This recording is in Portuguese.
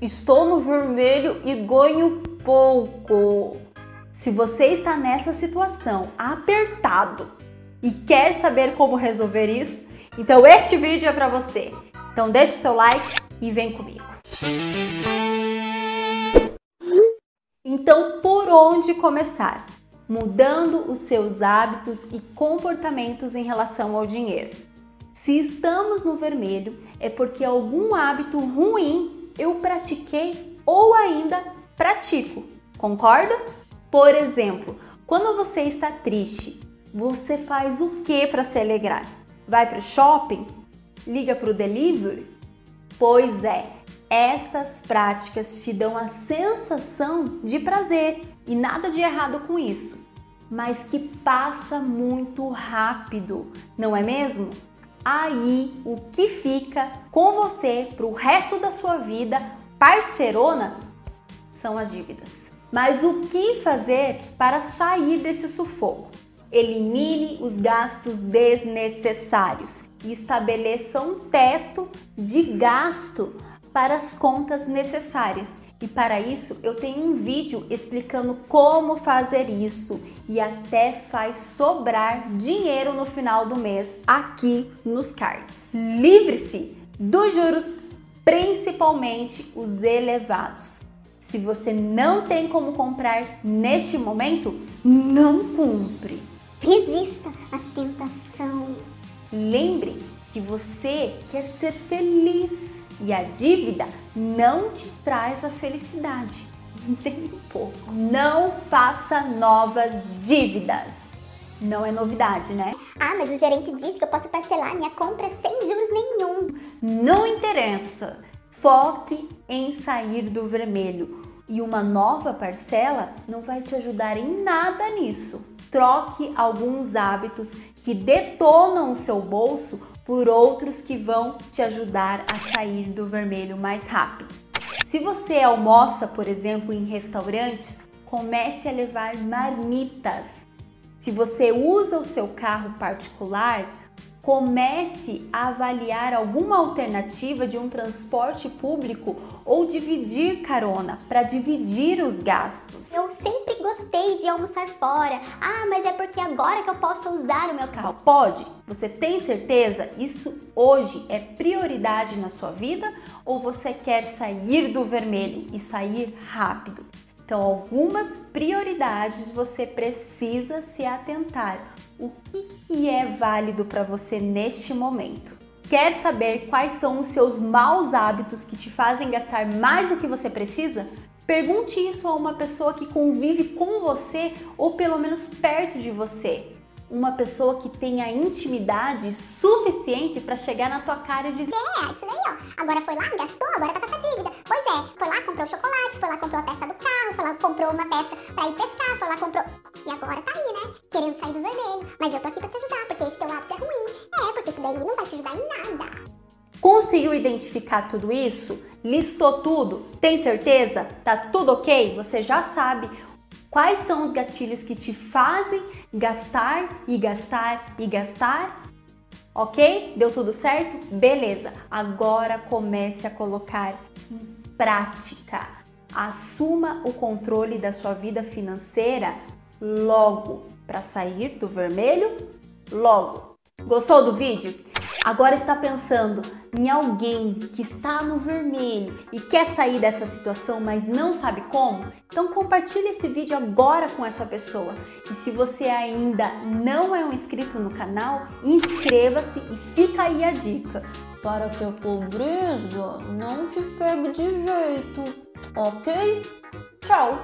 Estou no vermelho e ganho pouco. Se você está nessa situação apertado e quer saber como resolver isso, então este vídeo é para você. Então deixe seu like e vem comigo. Então, por onde começar? Mudando os seus hábitos e comportamentos em relação ao dinheiro. Se estamos no vermelho, é porque algum hábito ruim eu pratiquei ou ainda pratico. Concorda? Por exemplo, quando você está triste, você faz o que para se alegrar? Vai para o shopping? Liga para o delivery? Pois é, estas práticas te dão a sensação de prazer e nada de errado com isso, mas que passa muito rápido, não é mesmo? Aí o que fica com você para o resto da sua vida, parcerona, são as dívidas. Mas o que fazer para sair desse sufoco? Elimine os gastos desnecessários e estabeleça um teto de gasto para as contas necessárias. E para isso eu tenho um vídeo explicando como fazer isso e até faz sobrar dinheiro no final do mês aqui nos cards. Livre-se dos juros, principalmente os elevados. Se você não tem como comprar neste momento, não compre. Resista à tentação. Lembre que você quer ser feliz e a dívida não te traz a felicidade, nem um pouco. Não faça novas dívidas. Não é novidade, né? Ah, mas o gerente disse que eu posso parcelar minha compra sem juros nenhum. Não interessa. Foque em sair do vermelho. E uma nova parcela não vai te ajudar em nada nisso. Troque alguns hábitos que detonam o seu bolso por outros que vão te ajudar a sair do vermelho mais rápido. Se você almoça, por exemplo, em restaurantes, comece a levar marmitas. Se você usa o seu carro particular, comece a avaliar alguma alternativa de um transporte público ou dividir carona para dividir os gastos. Eu sempre gostei de almoçar fora. Ah, mas é porque agora que eu posso usar o meu carro. Pode? Você tem certeza? Isso hoje é prioridade na sua vida ou você quer sair do vermelho e sair rápido? Então, algumas prioridades você precisa se atentar. O que, que é válido para você neste momento? Quer saber quais são os seus maus hábitos que te fazem gastar mais do que você precisa? Pergunte isso a uma pessoa que convive com você ou pelo menos perto de você uma pessoa que tenha intimidade suficiente para chegar na tua cara e dizer: É, isso daí, ó. Agora foi lá, gastou, agora tá com essa dívida. Pois é, foi lá, comprou chocolate, foi lá, comprou a peça do carro, foi lá, comprou uma peça pra ir pescar, foi lá, comprou. E agora tá aí, né? Querendo sair do vermelho. Mas eu tô aqui daí não vai te ajudar em nada. Conseguiu identificar tudo isso? Listou tudo? Tem certeza? Tá tudo ok? Você já sabe Quais são os gatilhos que te fazem gastar e gastar e gastar? Ok? Deu tudo certo? Beleza! Agora comece a colocar em prática. Assuma o controle da sua vida financeira logo para sair do vermelho logo. Gostou do vídeo? Agora está pensando em alguém que está no vermelho e quer sair dessa situação, mas não sabe como? Então compartilhe esse vídeo agora com essa pessoa. E se você ainda não é um inscrito no canal, inscreva-se e fica aí a dica. Para que a pobreza não te pegue de jeito, ok? Tchau!